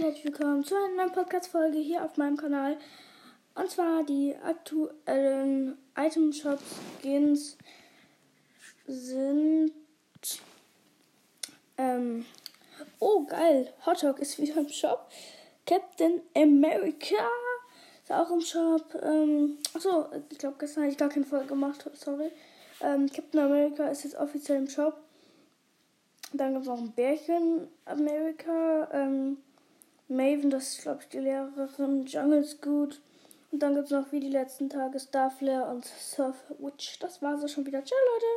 und herzlich willkommen zu einer neuen Podcast-Folge hier auf meinem Kanal. Und zwar die aktuellen Item Shop Skins sind. Ähm, oh, geil! Hotdog ist wieder im Shop. Captain America ist auch im Shop. Ähm, achso, ich glaube, gestern habe ich gar keine Folge gemacht, sorry. Ähm, Captain America ist jetzt offiziell im Shop. Dann gibt es noch ein Bärchen America. Ähm, Maven, das ist glaube ich die Lehrerin. Jungle's gut. Und dann gibt es noch wie die letzten Tage Starflare und Surf Witch. Das war es schon wieder. Ciao Leute.